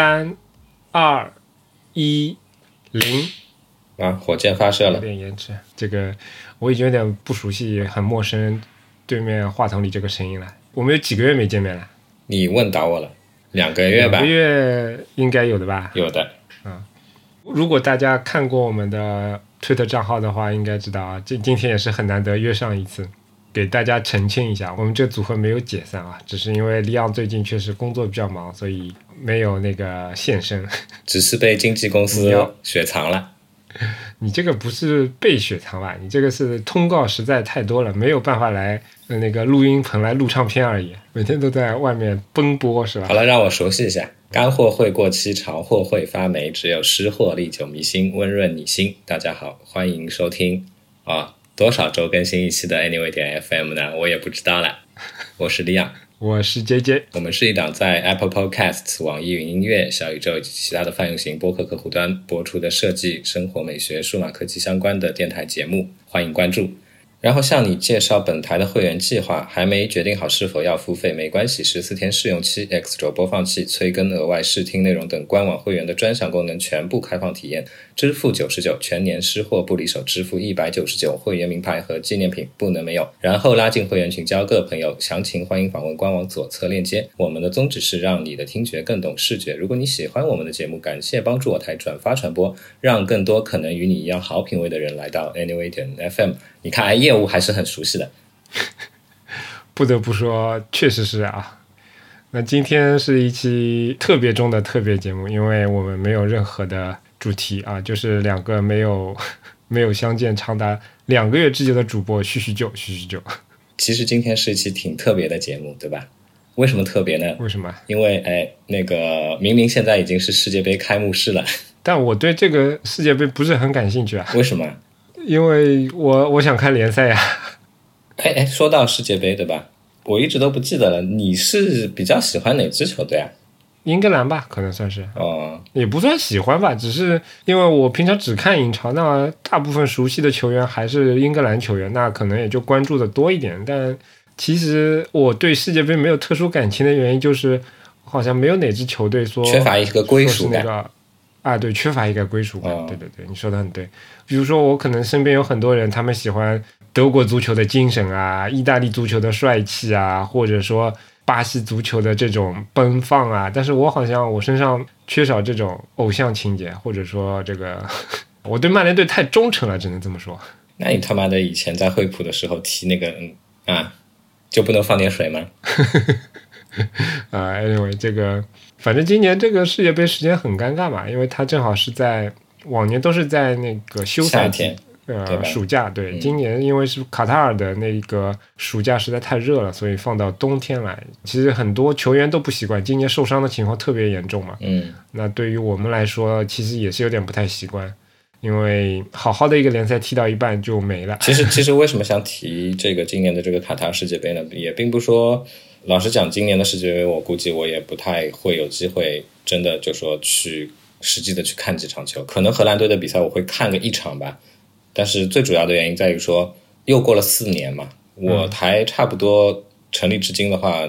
三、二、一、零，啊，火箭发射了有。点延迟。这个我已经有点不熟悉，很陌生，对面话筒里这个声音了。我们有几个月没见面了？你问倒我了，两个月吧两个，月应该有的吧？有的。嗯如果大家看过我们的推特账号的话，应该知道啊，今今天也是很难得约上一次，给大家澄清一下，我们这组合没有解散啊，只是因为利昂最近确实工作比较忙，所以没有那个现身。只是被经纪公司雪藏了。你这个不是被雪藏吧？你这个是通告实在太多了，没有办法来呃那个录音棚来录唱片而已，每天都在外面奔波是吧好？了，让我熟悉一下。干货会过期，潮货会发霉，只有湿货历久弥新，温润你心。大家好，欢迎收听啊，多少周更新一期的 Anyway 点 FM 呢？我也不知道了。我是李昂，我是 J J，我们是一档在 Apple Podcasts、网易云音乐、小宇宙以及其他的泛用型播客客户端播出的设计、生活美学、数码科技相关的电台节目，欢迎关注。然后向你介绍本台的会员计划，还没决定好是否要付费，没关系，十四天试用期、X 轴播放器、催更、额外试听内容等官网会员的专享功能全部开放体验，支付九十九，全年失货不离手，支付一百九十九，会员名牌和纪念品不能没有。然后拉进会员群，交个朋友，详情欢迎访问官网左侧链接。我们的宗旨是让你的听觉更懂视觉。如果你喜欢我们的节目，感谢帮助我台转发传播，让更多可能与你一样好品味的人来到 Anyway 点 FM。你看，哎，业务还是很熟悉的。不得不说，确实是啊。那今天是一期特别中的特别节目，因为我们没有任何的主题啊，就是两个没有 没有相见长达两个月之久的主播叙叙旧，叙叙旧。其实今天是一期挺特别的节目，对吧？为什么特别呢？为什么？因为哎，那个明明现在已经是世界杯开幕式了，但我对这个世界杯不是很感兴趣啊，为什么？因为我我想看联赛呀。哎哎，说到世界杯，对吧？我一直都不记得了，你是比较喜欢哪支球队啊？英格兰吧，可能算是，哦，也不算喜欢吧，只是因为我平常只看英超，那大部分熟悉的球员还是英格兰球员，那可能也就关注的多一点。但其实我对世界杯没有特殊感情的原因，就是好像没有哪支球队说缺乏一个归属感。啊，对，缺乏一个归属感。哦对对对，你说的很对。比如说，我可能身边有很多人，他们喜欢德国足球的精神啊，意大利足球的帅气啊，或者说巴西足球的这种奔放啊，但是我好像我身上缺少这种偶像情节，或者说这个 我对曼联队太忠诚了，只能这么说。那你他妈的以前在惠普的时候踢那个嗯啊，就不能放点水吗？啊、a n y w a y 这个反正今年这个世界杯时间很尴尬嘛，因为它正好是在往年都是在那个休赛呃，暑假对，嗯今年因为是卡塔尔的那个暑假实在太热了，所以放到冬天来。其实很多球员都不习惯，今年受伤的情况特别严重嘛。嗯，那对于我们来说，其实也是有点不太习惯，因为好好的一个联赛踢到一半就没了。其实其实为什么想提这个今年的这个卡塔尔世界杯呢？也并不说，老实讲，今年的世界杯我估计我也不太会有机会真的就说去实际的去看几场球，可能荷兰队的比赛我会看个一场吧。但是最主要的原因在于说，又过了四年嘛，我台差不多成立至今的话，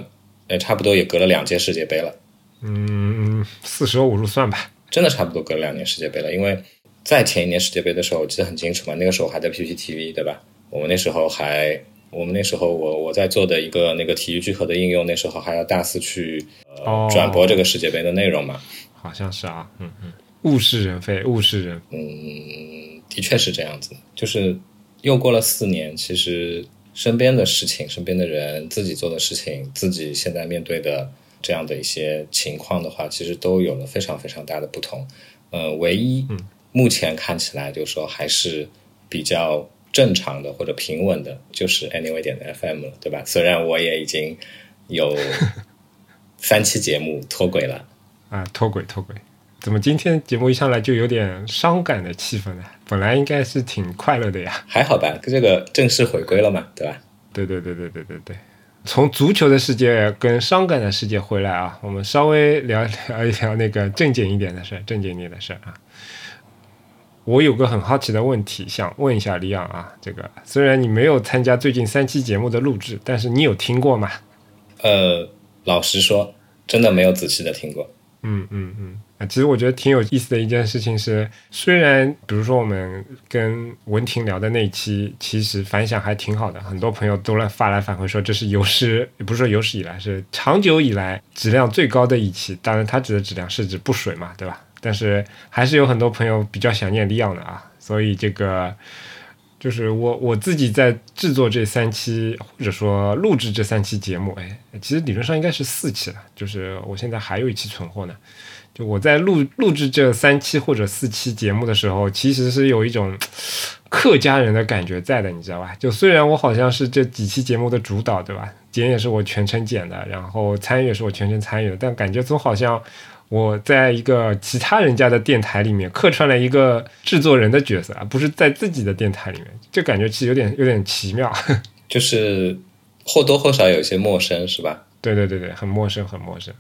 呃，差不多也隔了两届世界杯了。嗯，四舍五入算吧。真的差不多隔了两年世界杯了，因为在前一年世界杯的时候，我记得很清楚嘛，那个时候还在 PPTV 对吧？我们那时候还，我们那时候我我在做的一个那个体育聚合的应用，那时候还要大肆去呃、哦。转播这个世界杯的内容嘛。好像是啊，嗯嗯，物是人非，物是人。嗯，的确是这样子，就是又过了四年，其实身边的事情、身边的人、自己做的事情、自己现在面对的这样的一些情况的话，其实都有了非常非常大的不同。呃，唯一目前看起来就是说还是比较正常的或者平稳的，就是 Anyway 点的 FM 了，对吧？虽然我也已经有 三期节目脱轨了。啊，脱轨脱轨。怎么今天节目一上来就有点伤感的气氛呢？本来应该是挺快乐的呀。还好吧，这个正式回归了嘛，对吧？对对对对对对对。从足球的世界跟伤感的世界回来啊，我们稍微聊聊一聊那个正经一点的事儿，正经一点的事儿啊。我有个很好奇的问题想问一下李昂啊，这个虽然你没有参加最近三期节目的录制，但是你有听过吗？呃，老实说，真的没有仔细的听过。嗯嗯嗯啊，其实我觉得挺有意思的一件事情是，虽然比如说我们跟文婷聊的那一期，其实反响还挺好的，很多朋友都来发来反馈说这是有史，也不是说有史以来，是长久以来质量最高的一期。当然，它指的质量是指不水嘛，对吧？但是还是有很多朋友比较想念利昂的啊，所以这个。就是我我自己在制作这三期，或者说录制这三期节目，哎，其实理论上应该是四期了。就是我现在还有一期存货呢。就我在录录制这三期或者四期节目的时候，其实是有一种客家人的感觉在的，你知道吧？就虽然我好像是这几期节目的主导，对吧？剪也是我全程剪的，然后参与也是我全程参与的，但感觉总好像。我在一个其他人家的电台里面客串了一个制作人的角色，而不是在自己的电台里面，就感觉其实有点有点奇妙，就是或多或少有些陌生，是吧？对对对对，很陌生，很陌生。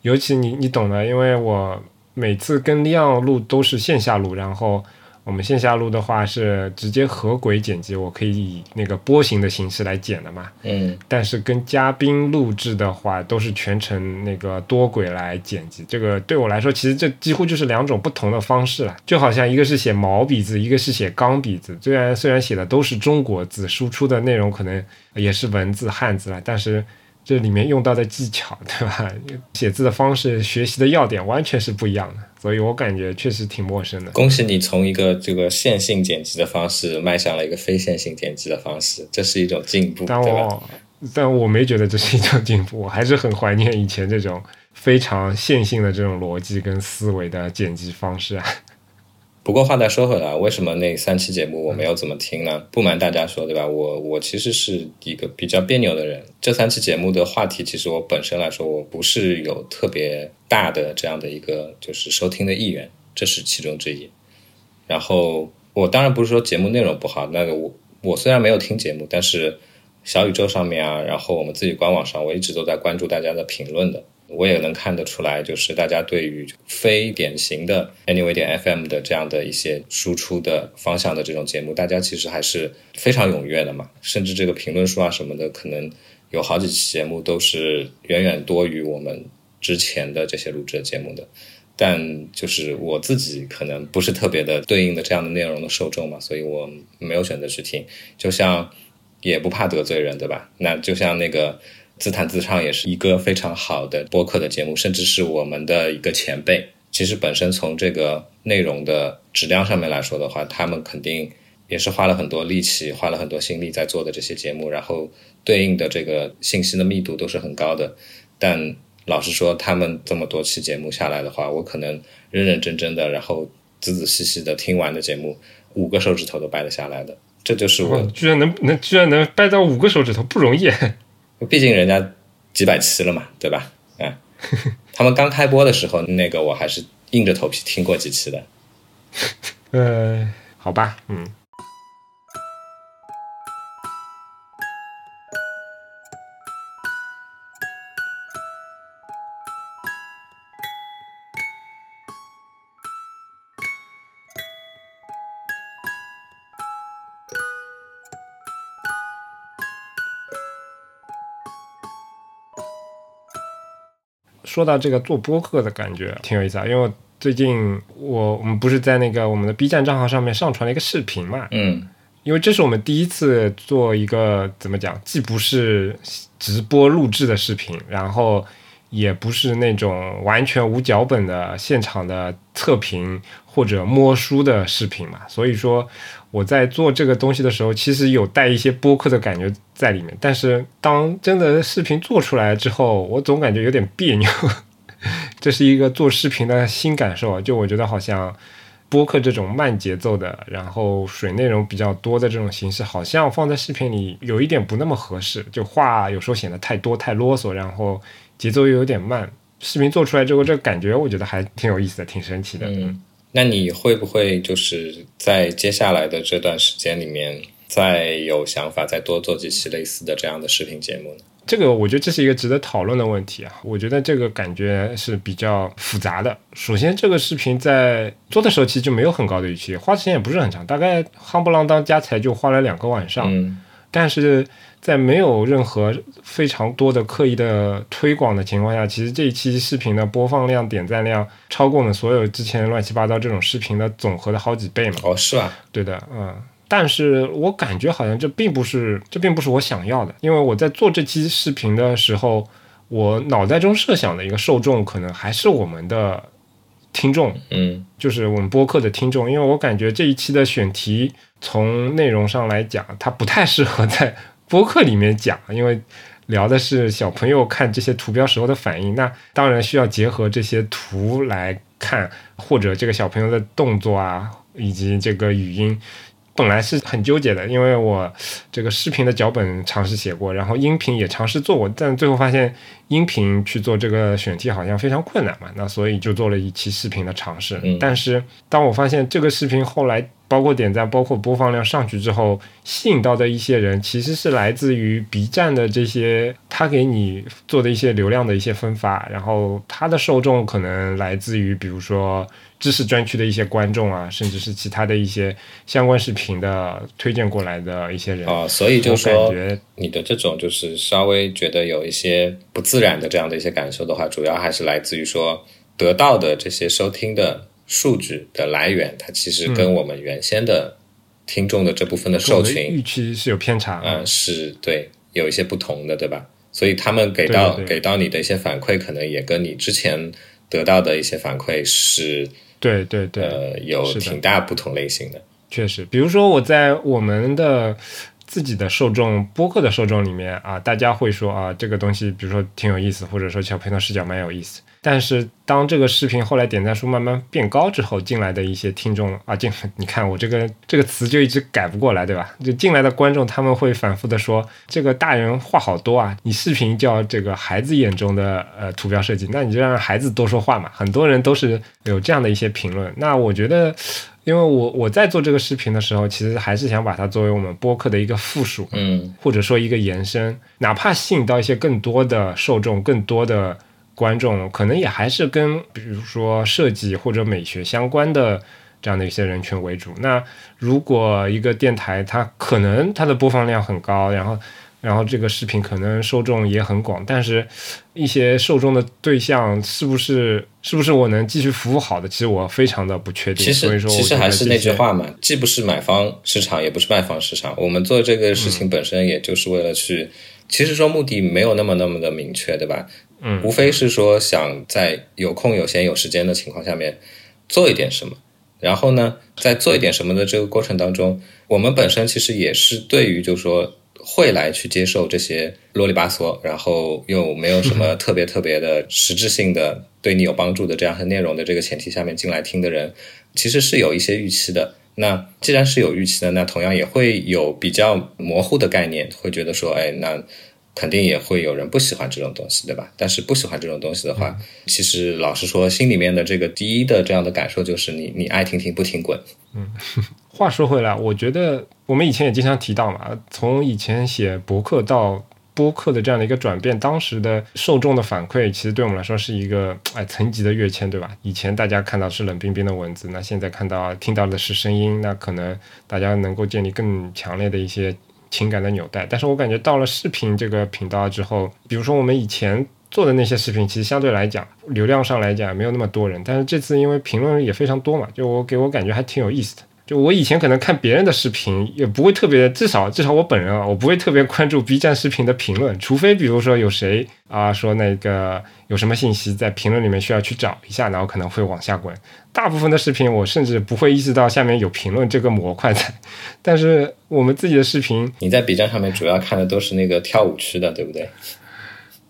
尤其你你懂的，因为我每次跟利奥录都是线下录，然后。我们线下录的话是直接合轨剪辑，我可以以那个波形的形式来剪的嘛。嗯。但是跟嘉宾录制的话，都是全程那个多轨来剪辑。这个对我来说，其实这几乎就是两种不同的方式了。就好像一个是写毛笔字，一个是写钢笔字。虽然虽然写的都是中国字，输出的内容可能也是文字汉字了，但是。这里面用到的技巧，对吧？写字的方式、学习的要点完全是不一样的，所以我感觉确实挺陌生的。恭喜你从一个这个线性剪辑的方式迈向了一个非线性剪辑的方式，这是一种进步，但我？但我没觉得这是一种进步，我还是很怀念以前这种非常线性的这种逻辑跟思维的剪辑方式啊。不过话再说回来，为什么那三期节目我没有怎么听呢？不瞒大家说，对吧？我我其实是一个比较别扭的人。这三期节目的话题，其实我本身来说，我不是有特别大的这样的一个就是收听的意愿，这是其中之一。然后我当然不是说节目内容不好，那个我我虽然没有听节目，但是小宇宙上面啊，然后我们自己官网上，我一直都在关注大家的评论的。我也能看得出来，就是大家对于非典型的 Anyway 点 FM 的这样的一些输出的方向的这种节目，大家其实还是非常踊跃的嘛。甚至这个评论数啊什么的，可能有好几期节目都是远远多于我们之前的这些录制的节目的。但就是我自己可能不是特别的对应的这样的内容的受众嘛，所以我没有选择去听。就像也不怕得罪人，对吧？那就像那个。自弹自唱也是一个非常好的播客的节目，甚至是我们的一个前辈。其实本身从这个内容的质量上面来说的话，他们肯定也是花了很多力气、花了很多心力在做的这些节目，然后对应的这个信息的密度都是很高的。但老实说，他们这么多期节目下来的话，我可能认认真真的，然后仔仔细细的听完的节目，五个手指头都掰得下来的。这就是我居然能能居然能掰到五个手指头，不容易。毕竟人家几百期了嘛，对吧？啊，他们刚开播的时候，那个我还是硬着头皮听过几期的。呃，好吧，嗯。说到这个做播客的感觉挺有意思啊，因为最近我我们不是在那个我们的 B 站账号上面上传了一个视频嘛，嗯，因为这是我们第一次做一个怎么讲，既不是直播录制的视频，然后也不是那种完全无脚本的现场的测评或者摸书的视频嘛，所以说。我在做这个东西的时候，其实有带一些播客的感觉在里面，但是当真的视频做出来之后，我总感觉有点别扭。这是一个做视频的新感受，就我觉得好像播客这种慢节奏的，然后水内容比较多的这种形式，好像放在视频里有一点不那么合适，就话有时候显得太多太啰嗦，然后节奏又有点慢。视频做出来之后，这个感觉我觉得还挺有意思的，挺神奇的。嗯。那你会不会就是在接下来的这段时间里面，再有想法再多做几期类似的这样的视频节目呢？这个我觉得这是一个值得讨论的问题啊。我觉得这个感觉是比较复杂的。首先，这个视频在做的时候其实就没有很高的预期，花时间也不是很长，大概夯不啷当加起来就花了两个晚上。嗯。但是在没有任何非常多的刻意的推广的情况下，其实这一期视频的播放量、点赞量超过了所有之前乱七八糟这种视频的总和的好几倍嘛。哦，是吧？对的，嗯。但是我感觉好像这并不是，这并不是我想要的，因为我在做这期视频的时候，我脑袋中设想的一个受众可能还是我们的听众，嗯，就是我们播客的听众，因为我感觉这一期的选题从内容上来讲，它不太适合在播客里面讲，因为聊的是小朋友看这些图标时候的反应，那当然需要结合这些图来看，或者这个小朋友的动作啊，以及这个语音。本来是很纠结的，因为我这个视频的脚本尝试写过，然后音频也尝试做过，但最后发现音频去做这个选题好像非常困难嘛，那所以就做了一期视频的尝试。但是当我发现这个视频后来包括点赞、包括播放量上去之后，吸引到的一些人其实是来自于 B 站的这些他给你做的一些流量的一些分发，然后他的受众可能来自于比如说。知识专区的一些观众啊，甚至是其他的一些相关视频的推荐过来的一些人啊，所以就说你的这种就是稍微觉得有一些不自然的这样的一些感受的话，主要还是来自于说得到的这些收听的数据的来源，它其实跟我们原先的听众的这部分的受群预期是有偏差，嗯，是对，有一些不同的，对吧？所以他们给到给到你的一些反馈，可能也跟你之前得到的一些反馈是。对对对，呃，有挺大不同类型的，确实，比如说我在我们的自己的受众播客的受众里面啊，大家会说啊，这个东西，比如说挺有意思，或者说小朋友视角蛮有意思。但是当这个视频后来点赞数慢慢变高之后，进来的一些听众啊，进你看我这个这个词就一直改不过来，对吧？就进来的观众他们会反复的说，这个大人话好多啊，你视频叫这个孩子眼中的呃图标设计，那你就让孩子多说话嘛。很多人都是有这样的一些评论。那我觉得，因为我我在做这个视频的时候，其实还是想把它作为我们播客的一个附属，嗯，或者说一个延伸，哪怕吸引到一些更多的受众，更多的。观众可能也还是跟比如说设计或者美学相关的这样的一些人群为主。那如果一个电台它可能它的播放量很高，然后然后这个视频可能受众也很广，但是一些受众的对象是不是是不是我能继续服务好的？其实我非常的不确定。其实其实还是那句话嘛，既不是买方市场，也不是卖方市场。我们做这个事情本身也就是为了去，其实说目的没有那么那么的明确，对吧？嗯，无非是说想在有空、有闲、有时间的情况下面做一点什么，然后呢，在做一点什么的这个过程当中，我们本身其实也是对于就是说会来去接受这些啰里吧嗦，然后又没有什么 特别特别的实质性的对你有帮助的这样的内容的这个前提下面进来听的人，其实是有一些预期的。那既然是有预期的，那同样也会有比较模糊的概念，会觉得说，哎，那。肯定也会有人不喜欢这种东西，对吧？但是不喜欢这种东西的话，其实老实说，心里面的这个第一的这样的感受就是你你爱听听不听滚。嗯，话说回来，我觉得我们以前也经常提到嘛，从以前写博客到播客的这样的一个转变，当时的受众的反馈，其实对我们来说是一个哎层级的跃迁，对吧？以前大家看到是冷冰冰的文字，那现在看到听到的是声音，那可能大家能够建立更强烈的一些。情感的纽带，但是我感觉到了视频这个频道之后，比如说我们以前做的那些视频，其实相对来讲流量上来讲没有那么多人，但是这次因为评论也非常多嘛，就我给我感觉还挺有意思的。就我以前可能看别人的视频，也不会特别，至少至少我本人啊，我不会特别关注 B 站视频的评论，除非比如说有谁啊说那个有什么信息在评论里面需要去找一下，然后可能会往下滚。大部分的视频我甚至不会意识到下面有评论这个模块在，但是我们自己的视频，你在 B 站上面主要看的都是那个跳舞区的，对不对？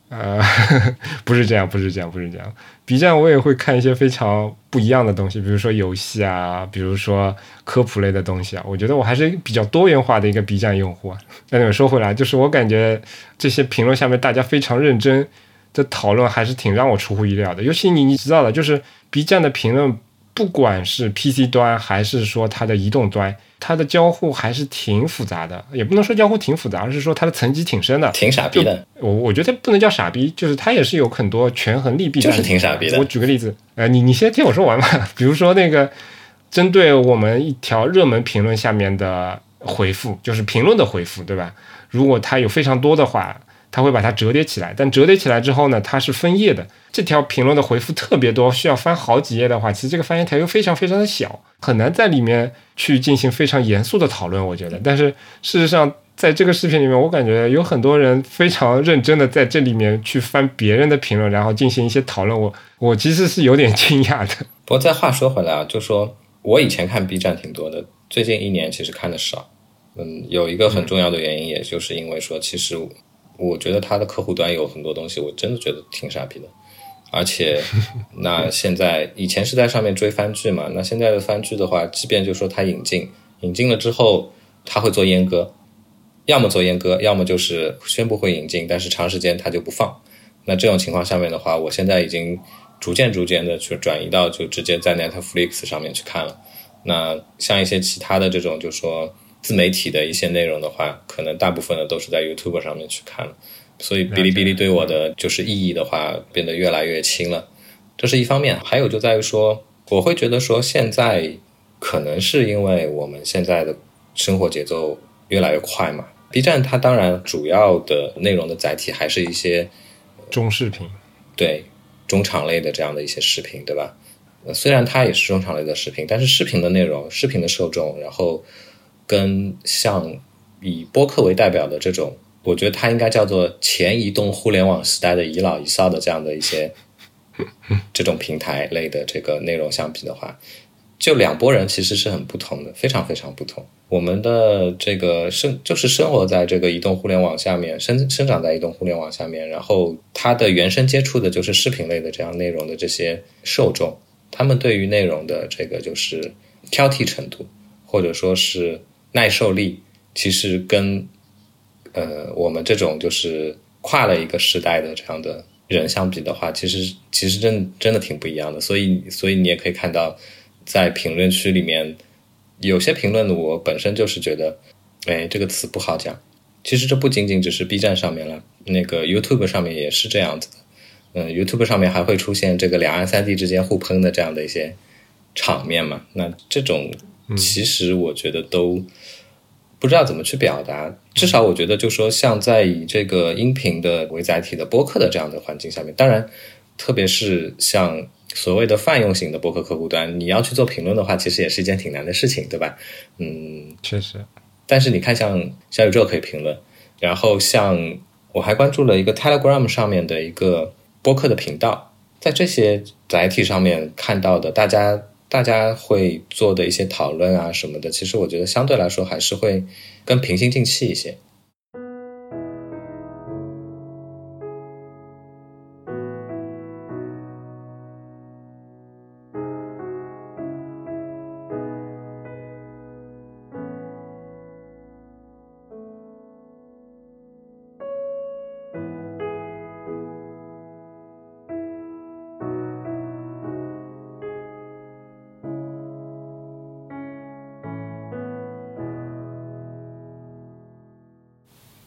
呃，不是这样，不是这样，不是这样。B 站我也会看一些非常不一样的东西，比如说游戏啊，比如说科普类的东西啊。我觉得我还是比较多元化的一个 B 站用户啊。那说回来，就是我感觉这些评论下面大家非常认真的讨论，还是挺让我出乎意料的。尤其你你知道的，就是 B 站的评论。不管是 PC 端还是说它的移动端，它的交互还是挺复杂的，也不能说交互挺复杂，而是说它的层级挺深的，挺傻逼的。我我觉得不能叫傻逼，就是它也是有很多权衡利弊。就是挺傻逼的。我举个例子，呃，你你先听我说完嘛。比如说那个针对我们一条热门评论下面的回复，就是评论的回复，对吧？如果它有非常多的话，它会把它折叠起来。但折叠起来之后呢，它是分页的。这条评论的回复特别多，需要翻好几页的话，其实这个翻页条又非常非常的小，很难在里面去进行非常严肃的讨论。我觉得，但是事实上，在这个视频里面，我感觉有很多人非常认真的在这里面去翻别人的评论，然后进行一些讨论。我我其实是有点惊讶的。不过再话说回来啊，就说我以前看 B 站挺多的，最近一年其实看的少。嗯，有一个很重要的原因，也就是因为说，其实我觉得他的客户端有很多东西，我真的觉得挺傻逼的。而且，那现在以前是在上面追番剧嘛，那现在的番剧的话，即便就说它引进，引进了之后，它会做阉割，要么做阉割，要么就是宣布会引进，但是长时间它就不放。那这种情况下面的话，我现在已经逐渐逐渐的去转移到就直接在 Netflix 上面去看了。那像一些其他的这种就说自媒体的一些内容的话，可能大部分的都是在 YouTube 上面去看了。所以哔哩哔哩对我的就是意义的话变得越来越轻了，这是一方面。还有就在于说，我会觉得说现在可能是因为我们现在的生活节奏越来越快嘛。B 站它当然主要的内容的载体还是一些中视频，对中长类的这样的一些视频，对吧？虽然它也是中长类的视频，但是视频的内容、视频的受众，然后跟像以播客为代表的这种。我觉得它应该叫做前移动互联网时代的遗老遗少的这样的一些 这种平台类的这个内容相比的话，就两拨人其实是很不同的，非常非常不同。我们的这个生就是生活在这个移动互联网下面，生生长在移动互联网下面，然后他的原生接触的就是视频类的这样内容的这些受众，他们对于内容的这个就是挑剔程度或者说是耐受力，其实跟。呃，我们这种就是跨了一个时代的这样的人相比的话，其实其实真真的挺不一样的。所以，所以你也可以看到，在评论区里面，有些评论的我本身就是觉得，哎，这个词不好讲。其实这不仅仅只是 B 站上面了，那个 YouTube 上面也是这样子的。嗯，YouTube 上面还会出现这个两岸三地之间互喷的这样的一些场面嘛？那这种其实我觉得都。不知道怎么去表达，至少我觉得，就说像在以这个音频的为载体的播客的这样的环境下面，当然，特别是像所谓的泛用型的播客客户端，你要去做评论的话，其实也是一件挺难的事情，对吧？嗯，确实。但是你看，像小宇宙可以评论，然后像我还关注了一个 Telegram 上面的一个播客的频道，在这些载体上面看到的大家。大家会做的一些讨论啊什么的，其实我觉得相对来说还是会更平心静气一些。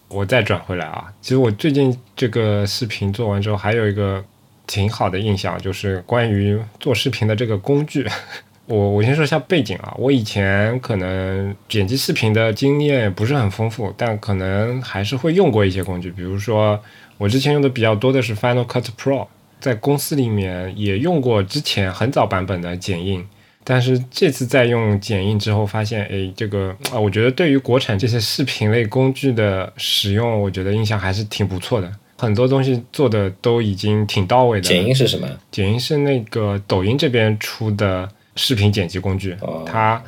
我再转回来啊，其实我最近这个视频做完之后，还有一个挺好的印象，就是关于做视频的这个工具。我我先说一下背景啊，我以前可能剪辑视频的经验不是很丰富，但可能还是会用过一些工具，比如说我之前用的比较多的是 Final Cut Pro，在公司里面也用过之前很早版本的剪映。但是这次在用剪映之后，发现，哎，这个啊，我觉得对于国产这些视频类工具的使用，我觉得印象还是挺不错的。很多东西做的都已经挺到位的。剪映是什么？剪映是那个抖音这边出的视频剪辑工具，它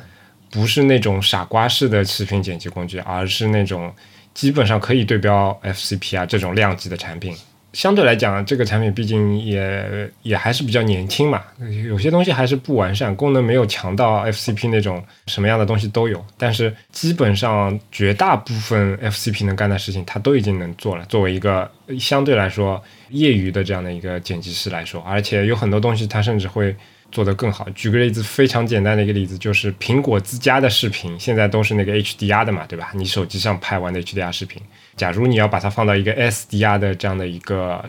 不是那种傻瓜式的视频剪辑工具，而是那种基本上可以对标 FCP 啊这种量级的产品。相对来讲，这个产品毕竟也也还是比较年轻嘛，有些东西还是不完善，功能没有强到 FCP 那种什么样的东西都有。但是基本上绝大部分 FCP 能干的事情，它都已经能做了。作为一个相对来说业余的这样的一个剪辑师来说，而且有很多东西它甚至会。做得更好。举个例子，非常简单的一个例子，就是苹果自家的视频，现在都是那个 HDR 的嘛，对吧？你手机上拍完的 HDR 视频，假如你要把它放到一个 SDR 的这样的一个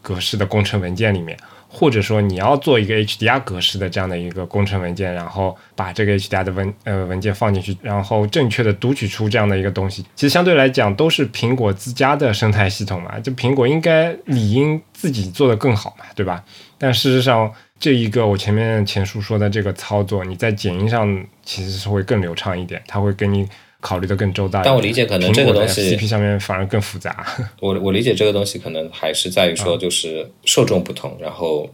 格式的工程文件里面。或者说你要做一个 HDR 格式的这样的一个工程文件，然后把这个 HDR 的文呃文件放进去，然后正确的读取出这样的一个东西，其实相对来讲都是苹果自家的生态系统嘛，就苹果应该理应自己做的更好嘛，对吧？但事实上，这一个我前面前述说的这个操作，你在剪映上其实是会更流畅一点，它会给你。考虑的更周到，但我理解可能这个东西 CP 上面反而更复杂。我我理解这个东西可能还是在于说，就是受众不同，然后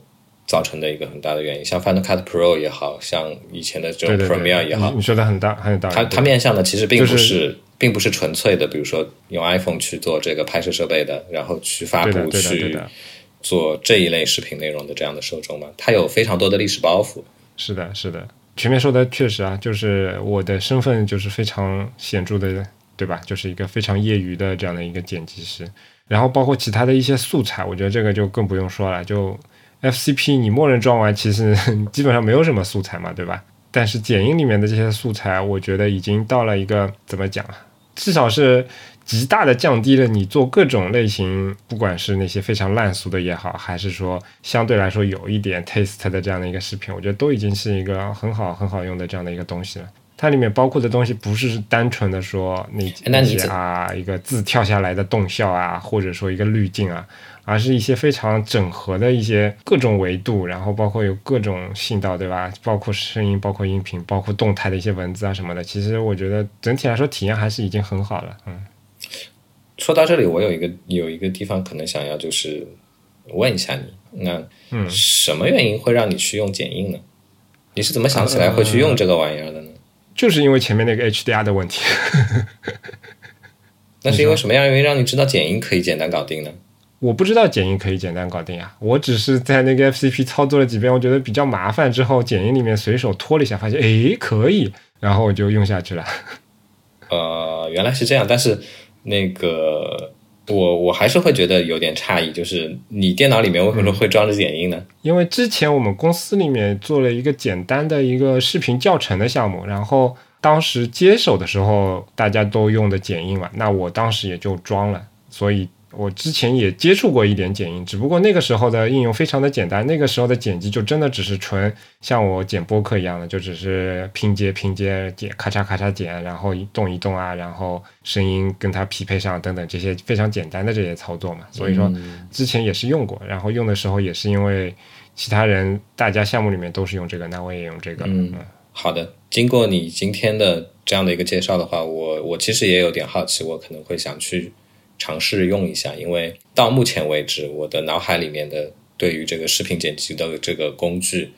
造成的一个很大的原因。像 Final Cut Pro 也好像以前的这种 Premiere 也好，你说的很大很有道理。它它面向的其实并不是，并不是纯粹的，比如说用 iPhone 去做这个拍摄设备的，然后去发布去做这一类视频内容的这样的受众嘛。它有非常多的历史包袱。是的，是的。前面说的确实啊，就是我的身份就是非常显著的，对吧？就是一个非常业余的这样的一个剪辑师，然后包括其他的一些素材，我觉得这个就更不用说了。就 FCP 你默认装完，其实 基本上没有什么素材嘛，对吧？但是剪映里面的这些素材，我觉得已经到了一个怎么讲啊？至少是。极大的降低了你做各种类型，不管是那些非常烂俗的也好，还是说相对来说有一点 taste 的这样的一个视频，我觉得都已经是一个很好很好用的这样的一个东西了。它里面包括的东西不是单纯的说那那些啊一个字跳下来的动效啊，或者说一个滤镜啊，而是一些非常整合的一些各种维度，然后包括有各种信道，对吧？包括声音，包括音频，包括动态的一些文字啊什么的。其实我觉得整体来说体验还是已经很好了，嗯。说到这里，我有一个有一个地方可能想要就是问一下你，那嗯什么原因会让你去用剪映呢？你是怎么想起来会去用这个玩意儿的呢？就是因为前面那个 HDR 的问题。那是因为什么样原因让你知道剪映可以简单搞定呢？我不知道剪映可以简单搞定啊，我只是在那个 FCP 操作了几遍，我觉得比较麻烦，之后剪映里面随手拖了一下，发现诶可以，然后我就用下去了。呃，原来是这样，但是。那个，我我还是会觉得有点诧异，就是你电脑里面为什么会装着剪映呢？因为之前我们公司里面做了一个简单的一个视频教程的项目，然后当时接手的时候大家都用的剪映嘛，那我当时也就装了，所以。我之前也接触过一点剪映，只不过那个时候的应用非常的简单，那个时候的剪辑就真的只是纯像我剪播客一样的，就只是拼接拼接剪，咔嚓咔嚓剪，然后动一动啊，然后声音跟它匹配上等等这些非常简单的这些操作嘛。所以说之前也是用过，然后用的时候也是因为其他人大家项目里面都是用这个，那我也用这个。嗯，好的。经过你今天的这样的一个介绍的话，我我其实也有点好奇，我可能会想去。尝试用一下，因为到目前为止，我的脑海里面的对于这个视频剪辑的这个工具，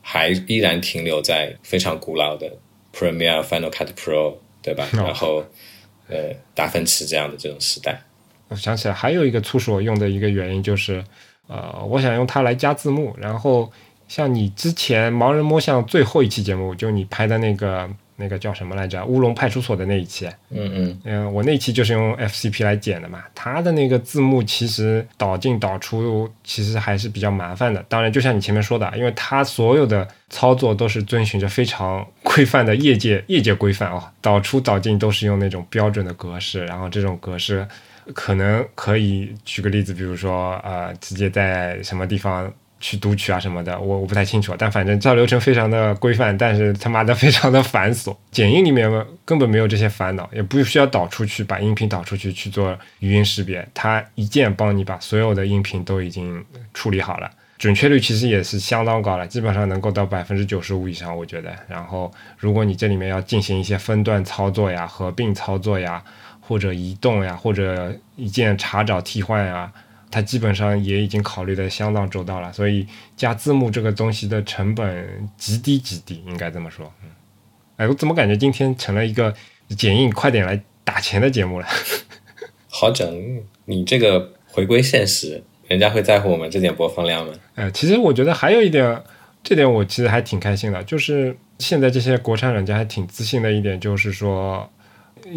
还依然停留在非常古老的 Premiere、Final Cut Pro，对吧？然后，呃，达芬奇这样的这种时代。我想起来，还有一个促使我用的一个原因就是，呃，我想用它来加字幕。然后，像你之前盲人摸象最后一期节目，就你拍的那个。那个叫什么来着？乌龙派出所的那一期，嗯嗯嗯，我那期就是用 FCP 来剪的嘛。它的那个字幕其实导进导出其实还是比较麻烦的。当然，就像你前面说的，因为它所有的操作都是遵循着非常规范的业界 业界规范啊，导出导进都是用那种标准的格式。然后这种格式可能可以举个例子，比如说呃，直接在什么地方。去读取啊什么的，我我不太清楚，但反正这流程非常的规范，但是他妈的非常的繁琐。剪映里面根本没有这些烦恼，也不需要导出去把音频导出去去做语音识别，它一键帮你把所有的音频都已经处理好了，准确率其实也是相当高了，基本上能够到百分之九十五以上，我觉得。然后如果你这里面要进行一些分段操作呀、合并操作呀，或者移动呀，或者一键查找替换呀。它基本上也已经考虑的相当周到了，所以加字幕这个东西的成本极低极低，应该这么说。嗯，哎，我怎么感觉今天成了一个剪映快点来打钱的节目了？好整，你这个回归现实，人家会在乎我们这点播放量吗？哎，其实我觉得还有一点，这点我其实还挺开心的，就是现在这些国产软件还挺自信的一点，就是说，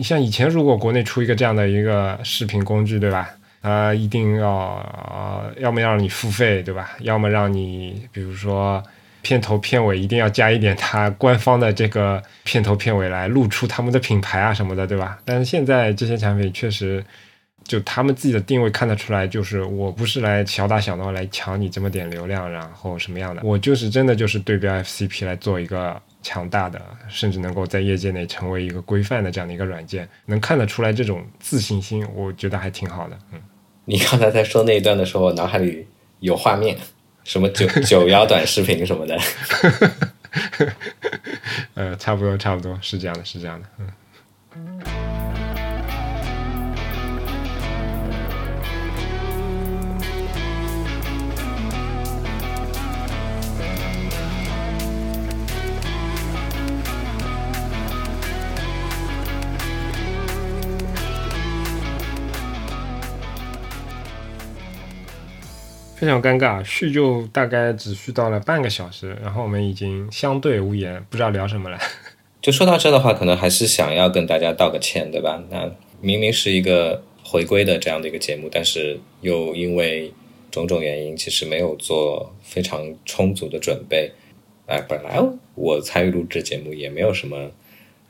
像以前如果国内出一个这样的一个视频工具，对吧？他一定要，要么让你付费，对吧？要么让你，比如说片头片尾一定要加一点他官方的这个片头片尾来露出他们的品牌啊什么的，对吧？但是现在这些产品确实就他们自己的定位看得出来，就是我不是来小打小闹来抢你这么点流量，然后什么样的，我就是真的就是对标 FCP 来做一个强大的，甚至能够在业界内成为一个规范的这样的一个软件，能看得出来这种自信心，我觉得还挺好的。嗯，你刚才在说那一段的时候，脑海里有画面，什么九九幺短视频什么的。呃，差不多，差不多是这样的，是这样的，嗯。非常尴尬，叙旧大概只叙到了半个小时，然后我们已经相对无言，不知道聊什么了。就说到这的话，可能还是想要跟大家道个歉，对吧？那明明是一个回归的这样的一个节目，但是又因为种种原因，其实没有做非常充足的准备。哎，本来我参与录制节目也没有什么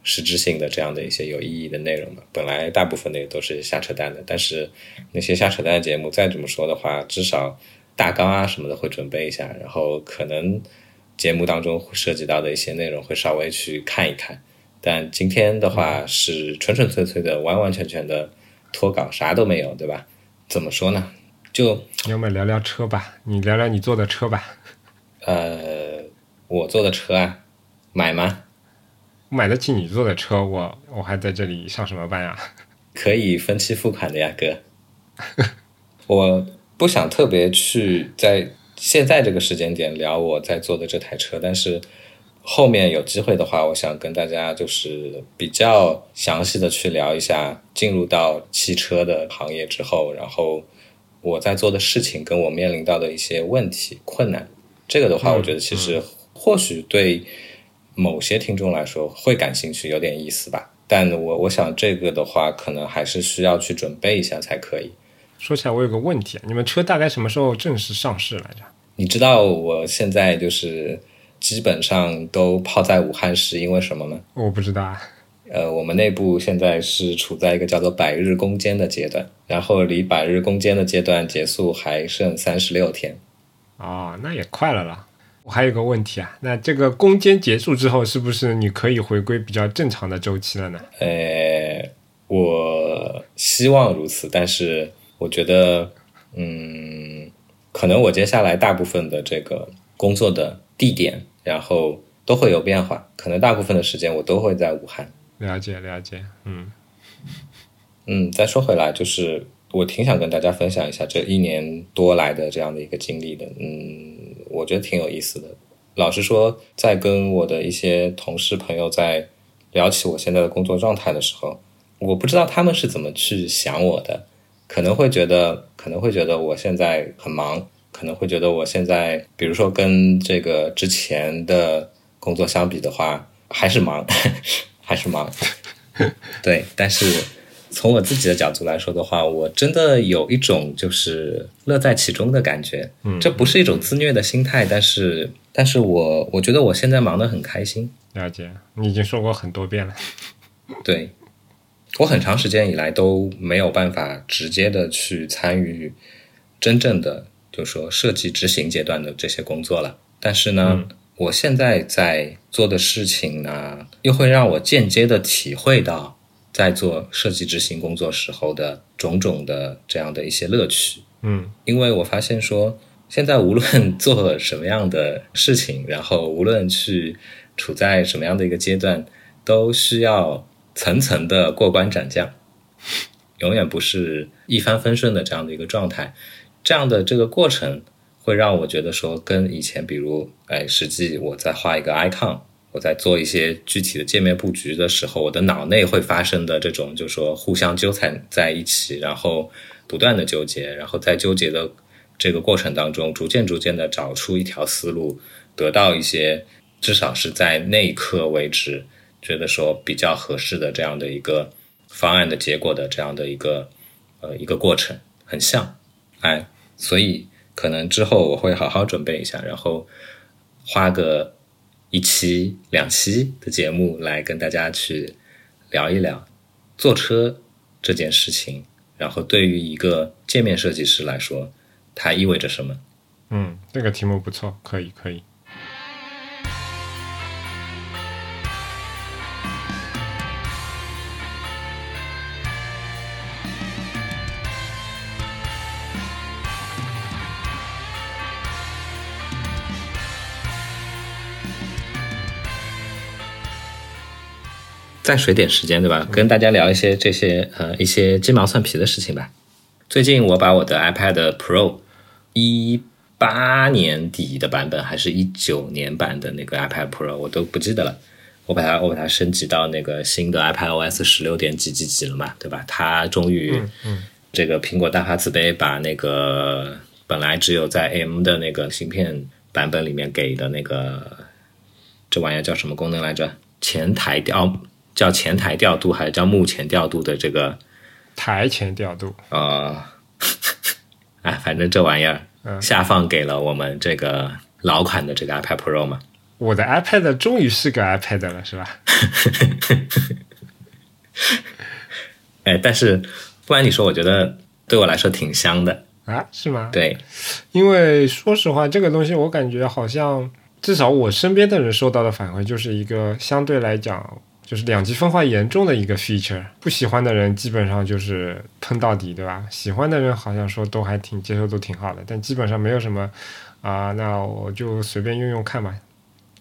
实质性的这样的一些有意义的内容嘛，本来大部分的也都是瞎扯淡的。但是那些瞎扯淡的节目，再怎么说的话，至少。大纲啊什么的会准备一下，然后可能节目当中会涉及到的一些内容会稍微去看一看，但今天的话是纯纯粹粹的、完完全全的脱稿，啥都没有，对吧？怎么说呢？就要么聊聊车吧，你聊聊你坐的车吧。呃，我坐的车啊，买吗？买得起你坐的车，我我还在这里上什么班呀？可以分期付款的呀，哥。我。不想特别去在现在这个时间点聊我在坐的这台车，但是后面有机会的话，我想跟大家就是比较详细的去聊一下进入到汽车的行业之后，然后我在做的事情跟我面临到的一些问题困难。这个的话，我觉得其实或许对某些听众来说会感兴趣，有点意思吧。但我我想这个的话，可能还是需要去准备一下才可以。说起来，我有个问题，你们车大概什么时候正式上市来着？你知道我现在就是基本上都泡在武汉是因为什么吗？我不知道啊。呃，我们内部现在是处在一个叫做百日攻坚的阶段，然后离百日攻坚的阶段结束还剩三十六天。哦，那也快了啦。我还有个问题啊，那这个攻坚结束之后，是不是你可以回归比较正常的周期了呢？呃，我希望如此，但是。我觉得，嗯，可能我接下来大部分的这个工作的地点，然后都会有变化。可能大部分的时间我都会在武汉。了解，了解，嗯，嗯。再说回来，就是我挺想跟大家分享一下这一年多来的这样的一个经历的。嗯，我觉得挺有意思的。老实说，在跟我的一些同事朋友在聊起我现在的工作状态的时候，我不知道他们是怎么去想我的。可能会觉得，可能会觉得我现在很忙，可能会觉得我现在，比如说跟这个之前的工作相比的话，还是忙，还是忙。对，但是从我自己的角度来说的话，我真的有一种就是乐在其中的感觉。嗯，这不是一种自虐的心态，但是，但是我我觉得我现在忙得很开心。了解，你已经说过很多遍了。对。我很长时间以来都没有办法直接的去参与真正的，就是说设计执行阶段的这些工作了。但是呢，我现在在做的事情呢，又会让我间接的体会到在做设计执行工作时候的种种的这样的一些乐趣。嗯，因为我发现说，现在无论做什么样的事情，然后无论去处在什么样的一个阶段，都需要。层层的过关斩将，永远不是一帆风顺的这样的一个状态。这样的这个过程会让我觉得说，跟以前比如，哎，实际我在画一个 icon，我在做一些具体的界面布局的时候，我的脑内会发生的这种，就是说互相纠缠在一起，然后不断的纠结，然后在纠结的这个过程当中，逐渐逐渐的找出一条思路，得到一些至少是在那一刻为止。觉得说比较合适的这样的一个方案的结果的这样的一个呃一个过程很像，哎，所以可能之后我会好好准备一下，然后花个一期两期的节目来跟大家去聊一聊坐车这件事情然后对于一个界面设计师来说，它意味着什么？嗯，这个题目不错，可以可以。再水点时间，对吧？跟大家聊一些这些呃一些鸡毛蒜皮的事情吧。最近我把我的 iPad Pro 一八年底的版本还是一九年版的那个 iPad Pro 我都不记得了。我把它我把它升级到那个新的 iPad OS 十六点几几几了嘛，对吧？它终于这个苹果大发慈悲，把那个本来只有在 M 的那个芯片版本里面给的那个这玩意儿叫什么功能来着？前台调叫前台调度还是叫幕前调度的这个台前调度呃，哎，反正这玩意儿下放给了我们这个老款的这个 iPad Pro 嘛。我的 iPad 终于是个 iPad 了，是吧？哎，但是不瞒你说，我觉得对我来说挺香的啊，是吗？对，因为说实话，这个东西我感觉好像至少我身边的人收到的反馈就是一个相对来讲就是两极分化严重的一个 feature。不喜欢的人基本上就是喷到底，对吧？喜欢的人好像说都还挺接受度挺好的，但基本上没有什么啊，那我就随便用用看吧。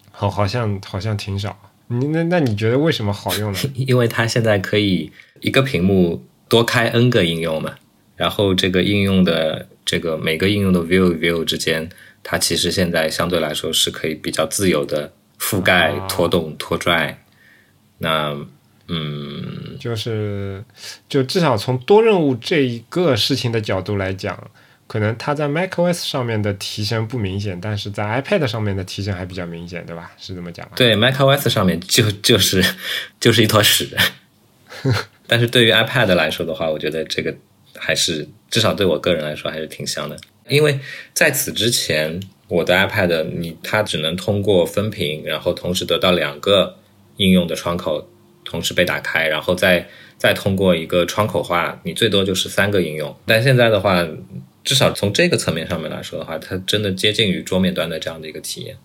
好，好像好像挺少。你那那你觉得为什么好用呢？因为它现在可以一个屏幕多开 N 个应用嘛，然后这个应用的这个每个应用的 view view 之间，它其实现在相对来说是可以比较自由的覆盖、拖动、拖拽。那嗯，就是就至少从多任务这一个事情的角度来讲。可能它在 macOS 上面的提升不明显，但是在 iPad 上面的提升还比较明显，对吧？是这么讲吗？对，macOS 上面就就是就是一坨屎，但是对于 iPad 来说的话，我觉得这个还是至少对我个人来说还是挺香的，因为在此之前，我的 iPad 你它只能通过分屏，然后同时得到两个应用的窗口同时被打开，然后再再通过一个窗口化，你最多就是三个应用，但现在的话。至少从这个层面上面来说的话，它真的接近于桌面端的这样的一个体验。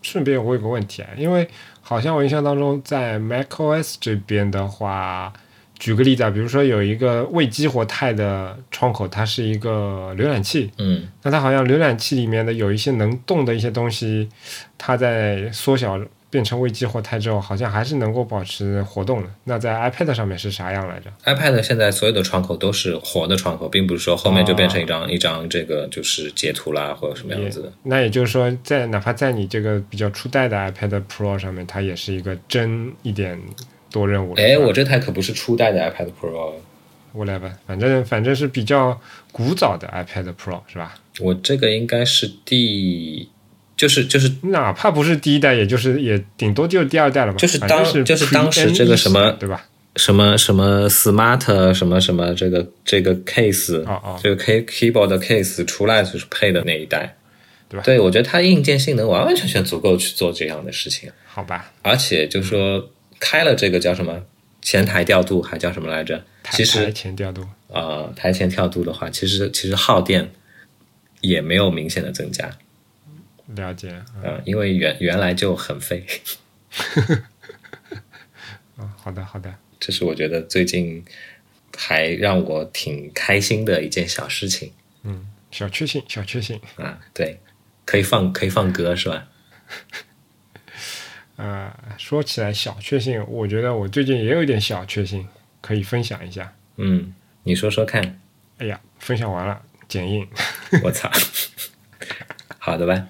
顺便我有个问题啊，因为好像我印象当中，在 macOS 这边的话，举个例子啊，比如说有一个未激活态的窗口，它是一个浏览器，嗯，那它好像浏览器里面的有一些能动的一些东西，它在缩小。变成未激活态之后，好像还是能够保持活动的。那在 iPad 上面是啥样来着？iPad 现在所有的窗口都是活的窗口，并不是说后面就变成一张一张这个就是截图啦或者什么样子的。那也就是说，在哪怕在你这个比较初代的 iPad Pro 上面，它也是一个真一点多任务。哎，我这台可不是初代的 iPad Pro。whatever，反正反正是比较古早的 iPad Pro 是吧？我这个应该是第。就是就是，哪怕不是第一代，也就是也顶多就是第二代了嘛。就是当就是当时这个什么对吧？什么什么 smart 什么什么这个这个 case，这个 key keyboard 的 case 出来就是配的那一代，对吧？对，我觉得它硬件性能完完全全足够去做这样的事情。好吧。而且就是说开了这个叫什么前台调度还叫什么来着？其实台前调度啊，台前调度的话，其实其实耗电也没有明显的增加。了解，嗯，因为原原来就很废。嗯，好的好的，这是我觉得最近还让我挺开心的一件小事情。嗯，小确幸，小确幸啊，对，可以放可以放歌是吧？啊，说起来小确幸，我觉得我最近也有一点小确幸，可以分享一下。嗯，你说说看。哎呀，分享完了，剪映。我操，好的吧。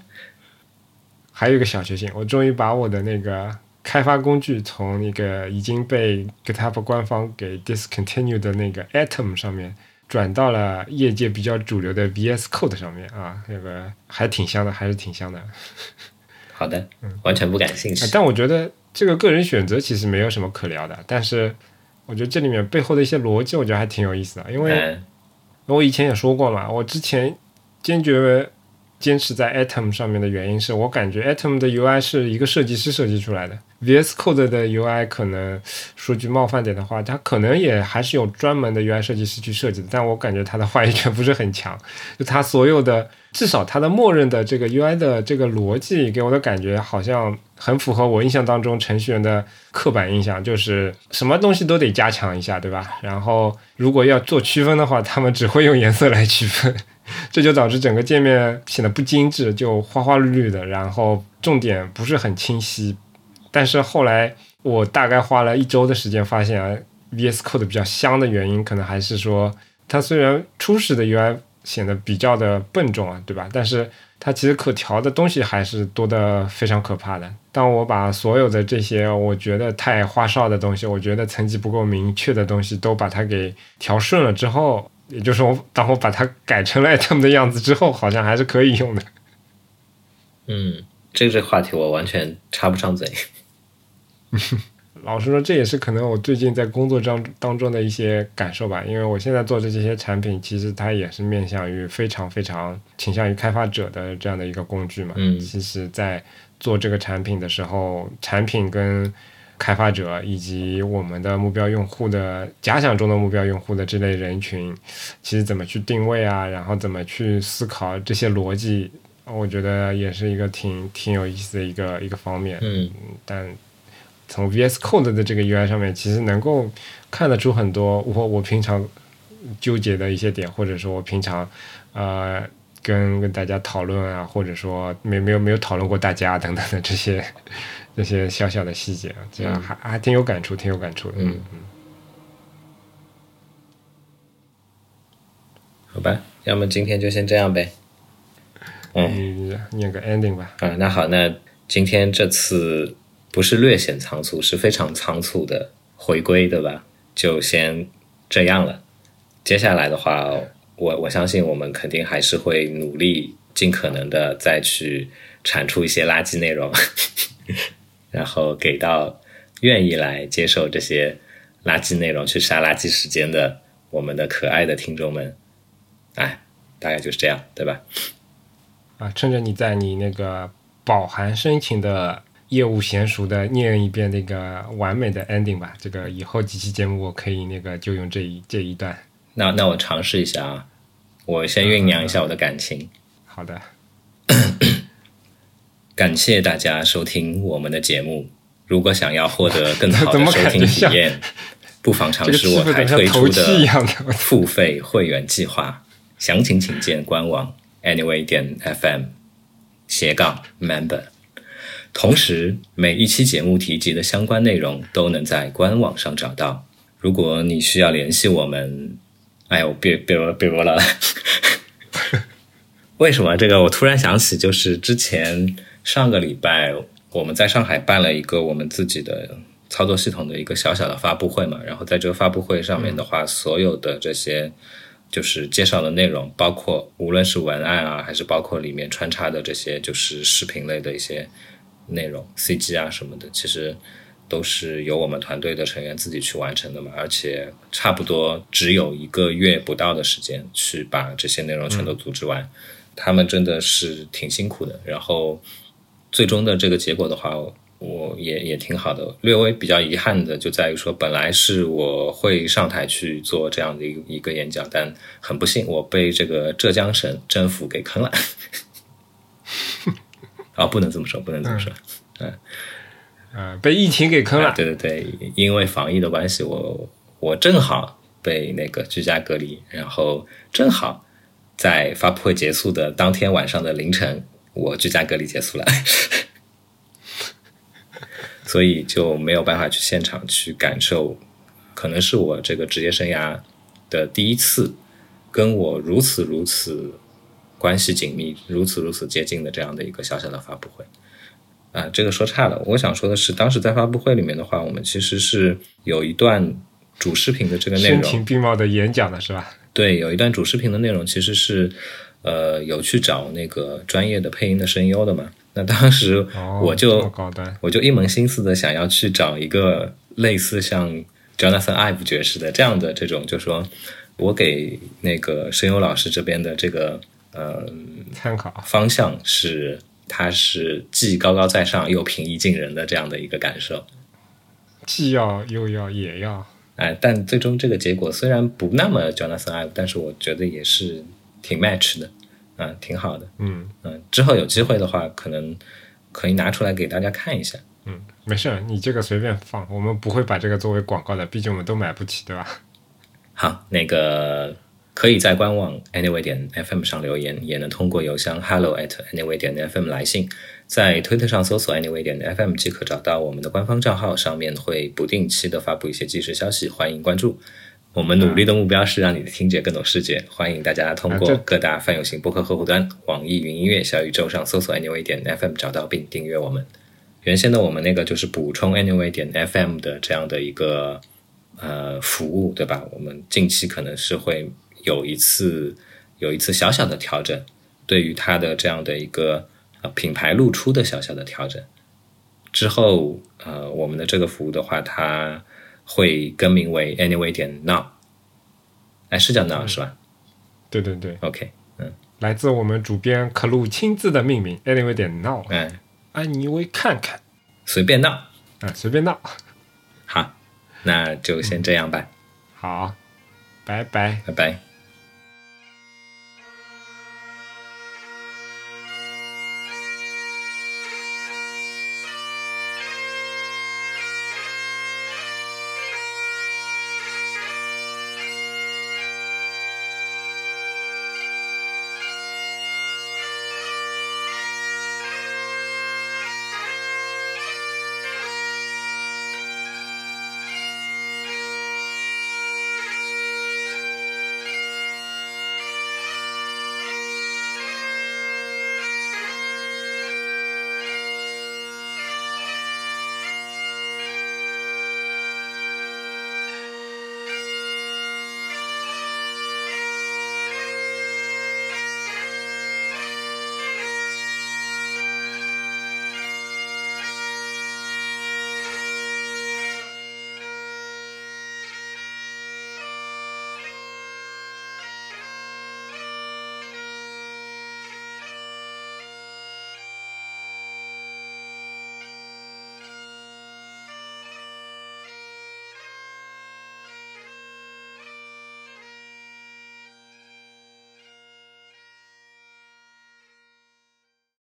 还有一个小确幸，我终于把我的那个开发工具从那个已经被 GitHub 官方给 discontinue 的那个 Atom 上面转到了业界比较主流的 VS Code 上面啊，那个还挺香的，还是挺香的。好的，嗯完全不感兴趣。但我觉得这个个人选择其实没有什么可聊的，但是我觉得这里面背后的一些逻辑，我觉得还挺有意思的。因为我以前也说过嘛，我之前坚决。坚持在 Atom 上面的原因是我感觉 Atom 的 UI 是一个设计师设计出来的，VS Code 的 UI 可能说句冒犯点的话，它可能也还是有专门的 UI 设计师去设计的，但我感觉它的话语权不是很强，就它所有的至少它的默认的这个 UI 的这个逻辑给我的感觉好像很符合我印象当中程序员的刻板印象，就是什么东西都得加强一下，对吧？然后如果要做区分的话，他们只会用颜色来区分。这就导致整个界面显得不精致，就花花绿绿的，然后重点不是很清晰。但是后来我大概花了一周的时间，发现啊，VS Code 比较香的原因，可能还是说它虽然初始的 UI 显得比较的笨重啊，对吧？但是它其实可调的东西还是多的非常可怕的。当我把所有的这些我觉得太花哨的东西，我觉得层级不够明确的东西，都把它给调顺了之后。也就是我，当我把它改成了 Atom 的样子之后，好像还是可以用的。嗯，这个这个话题我完全插不上嘴。老实说，这也是可能我最近在工作当当中的一些感受吧。因为我现在做的这些产品，其实它也是面向于非常非常倾向于开发者的这样的一个工具嘛。嗯，其实，在做这个产品的时候，产品跟开发者以及我们的目标用户的假想中的目标用户的这类人群，其实怎么去定位啊？然后怎么去思考这些逻辑？我觉得也是一个挺挺有意思的一个一个方面。嗯，但从 VS Code 的这个 UI 上面，其实能够看得出很多我我平常纠结的一些点，或者说我平常呃跟跟大家讨论啊，或者说没没有没有讨论过大家等等的这些。那些小小的细节，这样还还挺有感触，挺有感触的。嗯嗯。好吧，要么今天就先这样呗。嗯，念个 ending 吧。啊，那好，那今天这次不是略显仓促，是非常仓促的回归，对吧？就先这样了。接下来的话，我我相信我们肯定还是会努力，尽可能的再去产出一些垃圾内容。然后给到愿意来接受这些垃圾内容、去杀垃圾时间的我们的可爱的听众们，哎，大概就是这样，对吧？啊，趁着你在你那个饱含深情的业务娴熟的念一遍那个完美的 ending 吧。这个以后几期节目我可以那个就用这一这一段。那那我尝试一下啊，我先酝酿一下我的感情。好的。感谢大家收听我们的节目。如果想要获得更好的 收听体验，不妨尝试我台推出的付费会员计划。详情请见官网 anyway 点 fm 斜杠 member。同时，每一期节目提及的相关内容都能在官网上找到。如果你需要联系我们，哎呦，别别别说了。为什么这个？我突然想起，就是之前。上个礼拜我们在上海办了一个我们自己的操作系统的一个小小的发布会嘛，然后在这个发布会上面的话，所有的这些就是介绍的内容，包括无论是文案啊，还是包括里面穿插的这些就是视频类的一些内容、CG 啊什么的，其实都是由我们团队的成员自己去完成的嘛，而且差不多只有一个月不到的时间去把这些内容全都组织完，他们真的是挺辛苦的，然后。最终的这个结果的话，我也也挺好的。略微比较遗憾的就在于说，本来是我会上台去做这样的一一个演讲，但很不幸，我被这个浙江省政府给坑了。啊，不能这么说，不能这么说。嗯，啊，被疫情给坑了。对对对，因为防疫的关系，我我正好被那个居家隔离，然后正好在发布会结束的当天晚上的凌晨。我居家隔离结束了，所以就没有办法去现场去感受，可能是我这个职业生涯的第一次，跟我如此如此关系紧密、如此如此接近的这样的一个小小的发布会。啊，这个说差了，我想说的是，当时在发布会里面的话，我们其实是有一段主视频的这个内容，声情并茂的演讲的是吧？对，有一段主视频的内容其实是。呃，有去找那个专业的配音的声优的嘛？那当时我就我就一门心思的想要去找一个类似像 Jonathan Ive 爵士的这样的这种，就说我给那个声优老师这边的这个呃参考。方向是他是既高高在上又平易近人的这样的一个感受。既要又要也要，哎，但最终这个结果虽然不那么 Jonathan Ive，但是我觉得也是挺 match 的，嗯，挺好的，嗯嗯，之后有机会的话，可能可以拿出来给大家看一下。嗯，没事儿，你这个随便放，我们不会把这个作为广告的，毕竟我们都买不起，对吧？好，那个可以在官网 anyway 点 fm 上留言，也能通过邮箱 hello at anyway 点 fm 来信，在推特上搜索 anyway 点 fm 即可找到我们的官方账号，上面会不定期的发布一些即时消息，欢迎关注。我们努力的目标是让你的听觉更懂世界，欢迎大家通过各大泛用型播客客户端、网易云音乐、小宇宙上搜索 anyway 点 fm 找到并订阅我们。原先的我们那个就是补充 anyway 点 fm 的这样的一个呃服务，对吧？我们近期可能是会有一次有一次小小的调整，对于它的这样的一个呃品牌露出的小小的调整。之后呃，我们的这个服务的话，它会更名为 anyway 点 now，哎，是叫 now 是吧？对对对，？OK，嗯。来自我们主编可露亲自的命名，anyway 点 Now，嗯，安妮薇看看，随便闹。啊，随便闹，好，那就先这样吧，好，拜拜。拜拜。